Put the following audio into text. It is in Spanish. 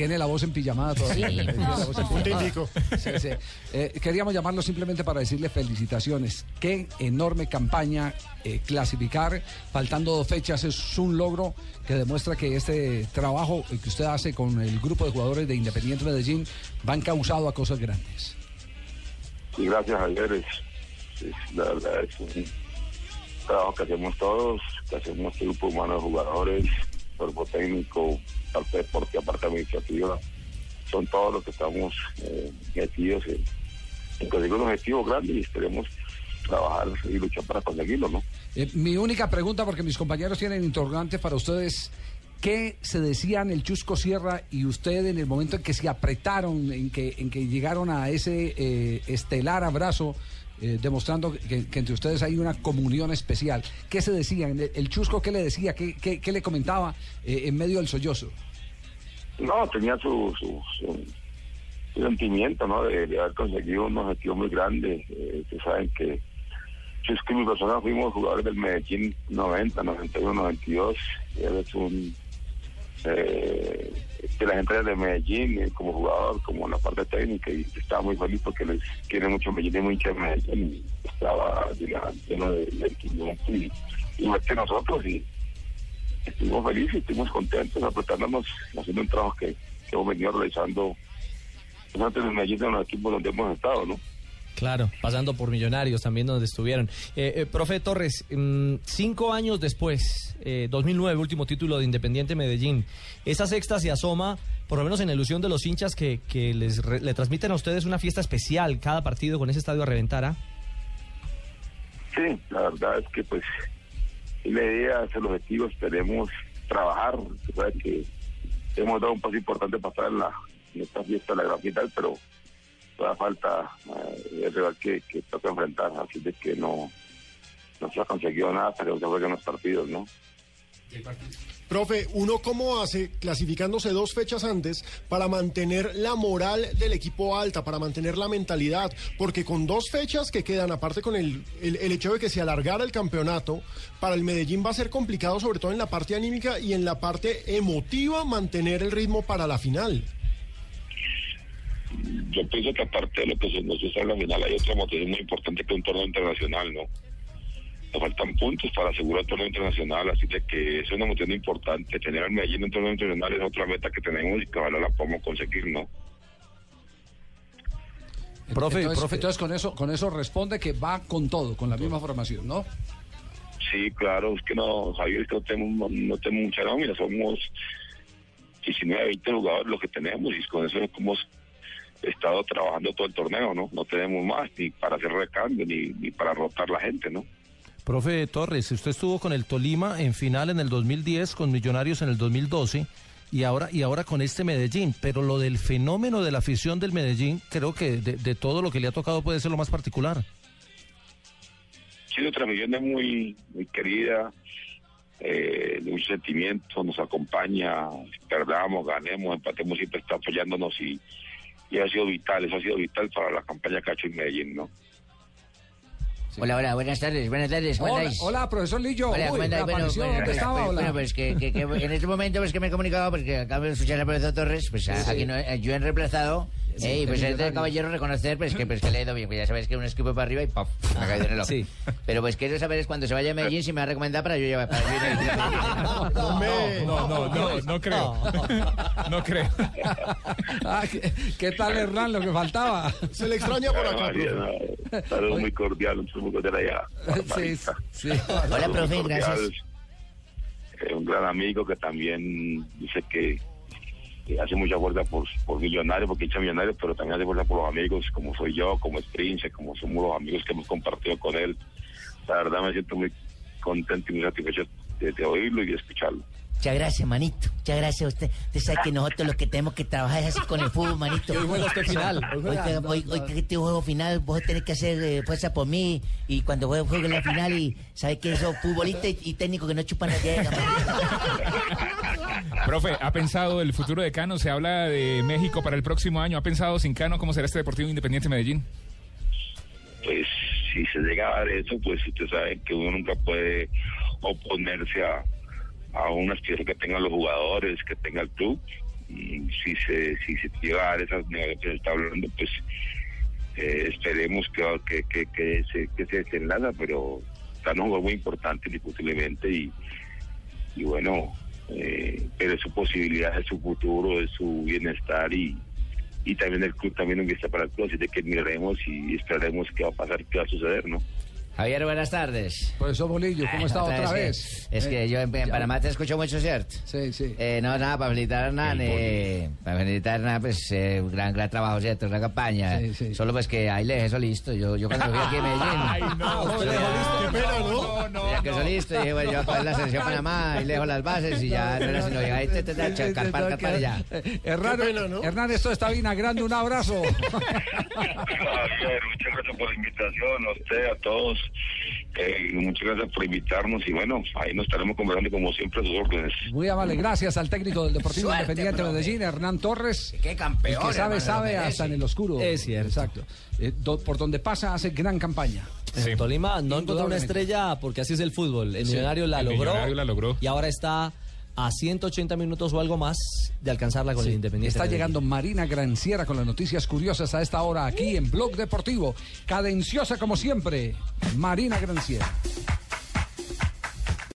Tiene la voz empillamada todavía. Sí. La. Eh, queríamos llamarlo simplemente para decirle felicitaciones. Qué enorme campaña eh, clasificar. Faltando dos fechas es un logro que demuestra que este trabajo que usted hace con el grupo de jugadores de Independiente Medellín van causado a cosas grandes. Y gracias, Javier. Es, es- la verdad es un trabajo que hacemos todos, que hacemos este grupo humano de jugadores, cuerpo técnico, parte deportiva, parte administrativa. Son todos los que estamos eh, metidos en, en conseguir un objetivo grande y esperemos trabajar y luchar para conseguirlo, ¿no? Eh, mi única pregunta, porque mis compañeros tienen interrogantes para ustedes. ¿Qué se decían el Chusco Sierra y usted en el momento en que se apretaron, en que, en que llegaron a ese eh, estelar abrazo, eh, demostrando que, entre ustedes hay una comunión especial? ¿Qué se decían? ¿El, Chusco qué le decía? ¿Qué, qué- qué le comentaba eh, en medio del sollozo? No, tenía su, su, sentimiento, ¿no? De, haber conseguido un objetivo muy grande. Eh, ustedes saben que Chusco y mi persona fuimos jugadores del Medellín 90, 91, 92. Y él es un... Eh, de la gente de Medellín, eh, como jugador, como en la parte técnica, y estaba muy feliz porque les quiere mucho Medellín y muy Medellín. Y estaba lleno de, de y igual que nosotros. y estuvimos felices, estuvimos contentos, apretándonos, haciendo un trabajo que, que hemos venido realizando pues, antes de Medellín en los equipos donde hemos estado, ¿no? Claro, pasando por Millonarios también donde estuvieron. Eh, eh, profe Torres, mm, cinco años después, eh, 2009, último título de Independiente Medellín, esa sexta se asoma, por lo menos en la ilusión de los hinchas que, les re- le transmiten a ustedes una fiesta especial cada partido con ese estadio a reventar, ¿ah? Sí, la verdad es que pues la idea es el objetivo, esperemos trabajar, que hemos dado un paso importante para estar en, la, en esta fiesta de la gran final, pero todavía falta eh, el rival que, que toca enfrentar, así de que no, no se ha conseguido nada que se jueguen los partidos, ¿no? Profe, ¿uno cómo hace clasificándose dos fechas antes para mantener la moral del equipo alta, para mantener la mentalidad? Porque con dos fechas que quedan, aparte con el, el, el hecho de que se alargara el campeonato, para el Medellín va a ser complicado, sobre todo en la parte anímica y en la parte emotiva, mantener el ritmo para la final. Yo pienso que aparte de lo que se nos hizo en la final hay otra motivación muy importante que un torneo internacional, ¿no? Nos faltan puntos para asegurar el torneo internacional, así de que es una motivación importante. Tener al Medellín en un torneo internacional es otra meta que tenemos y que ojalá la podamos conseguir, ¿no? Profe, entonces, profe. entonces con eso, con eso responde que va con todo, con la misma formación, ¿no? Sí, claro, es que no, Javier, es que no tenemos, no tenemos mucha nómina, somos 19, 20 jugadores los que tenemos y con eso es como estado trabajando todo el torneo, ¿no? No tenemos más ni para hacer recambio ni, ni para rotar la gente, ¿no? Profe Torres, usted estuvo con el Tolima en final en el 2010, con Millonarios en el 2012 y ahora y ahora con este Medellín, pero lo del fenómeno de la afición del Medellín, creo que de, de todo lo que le ha tocado puede ser lo más particular. Sí, nuestra afición es muy, muy querida, eh, de mucho sentimiento, nos acompaña, perdamos, ganemos, empatemos, siempre está apoyándonos y, y ha sido vital, eso ha sido vital para la campaña Cacho en Medellín, ¿no? Hola, hola, buenas tardes, buenas tardes, ¿cómo Hola, hola, profesor Lillo. Hola, Uy. Bueno, bueno, ¿dónde estaba? pues, Hola. bueno, pues que, que- que en este momento pues que me he comunicado porque acabo de escuchar al profesor Torres, pues a- aquí no, eh, yo he reemplazado, eh, y pues es de caballero reconocer pues que, pues que le he ido bien, pues ya sabéis que un esquipo para arriba y ¡pop! me ha caído en el ojo. Sí. Pero pues quiero saber es cuando se vaya a Medellín si me va a recomendar para yo llevar para yo ir Hombre, No, no, no, no creo. No creo. Ah, ¿qué, qué tal, Hernán? Lo que faltaba. se le extraña por acá, no, saludos muy cordial, un saludo cordial allá. Sí. Hola, profe, gracias. Eh, un gran amigo que también dice que hace mucha fuerza por, por Millonarios, porque hincha Millonarios, pero también hace fuerza por los amigos, como soy yo, como es Prince, como somos los amigos que hemos compartido con él. La verdad me siento muy contento y muy satisfecho de, de oírlo y de escucharlo. Muchas gracias, manito. Muchas gracias a usted. Usted sabe que nosotros lo que tenemos que trabajar es así con el fútbol, manito. hoy juega usted final. Hoy Hoy, juega- que- hoy, hoy que este juego final, vos tenés que hacer eh, fuerza por mí. Y cuando juegue, juegue la final, y sabes que esos futbolistas y, y técnicos que no chupan la llega, Profe, ¿ha pensado el futuro de Cano? Se habla de México para el próximo año. ¿Ha pensado sin Cano cómo será este Deportivo Independiente Medellín? pues si se llega a dar eso, pues usted sabe que uno nunca puede oponerse a, a una aspiración que tengan los jugadores, que tenga el club. Y si se si se llega a dar esas negociaciones está hablando, pues eh, esperemos que, que, que, que se, que se desenlaza, pero está un jugador muy importante indiscutiblemente y, y bueno, eh, pero es su posibilidad, es su futuro, es su bienestar y, y también el club también empieza para el club, así de que miraremos y esperaremos qué va a pasar, qué va a suceder, ¿no? Javier, buenas tardes. Profesor Bolillo, ¿cómo está otra que- vez? Es que Eh, yo en, en Panamá te escucho mucho, ¿cierto? Sí, sí. Eh, no, nada, para felicitar a Hernán, eh, para felicitar a Hernán, pues, eh, un gran, gran trabajo, ¿cierto? Una campaña. Sí, sí. Solo pues que ahí le dejé eso listo. Yo, yo cuando fui aquí a Medellín. no, ¿Usted le dejó listo? Qué pena, ¿no? Ya que eso listo, dije, bueno, yo voy a coger la selección Panamá, y le dejo las bases y ya no era sino llegar ahí, te, te, te, te, carpar, carpar y ya. Hernán, ¿no? Hernán, esto está vinagrando. Un abrazo. Javier, muchas gracias por la invitación, a usted, a todos. Eh, muchas gracias por invitarnos y bueno, ahí nos estaremos conversando como siempre a sus órdenes. Muy amable, gracias al técnico del Deportivo Suerte, Independiente profe. Medellín, Hernán Torres. Qué campeón. El que sabe, hermano, sabe hasta en el oscuro. Es cierto. Exacto. Eh, do- por donde pasa hace gran campaña. Sí. Tolima no encontró una estrella porque así es el fútbol. El Millonario la el logró. Millonario la logró. Y ahora está a 180 minutos o algo más de alcanzarla con el Independiente. Está llegando Marina Granciera con las noticias curiosas a esta hora aquí en Blog Deportivo. Cadenciosa como siempre, Marina Granciera.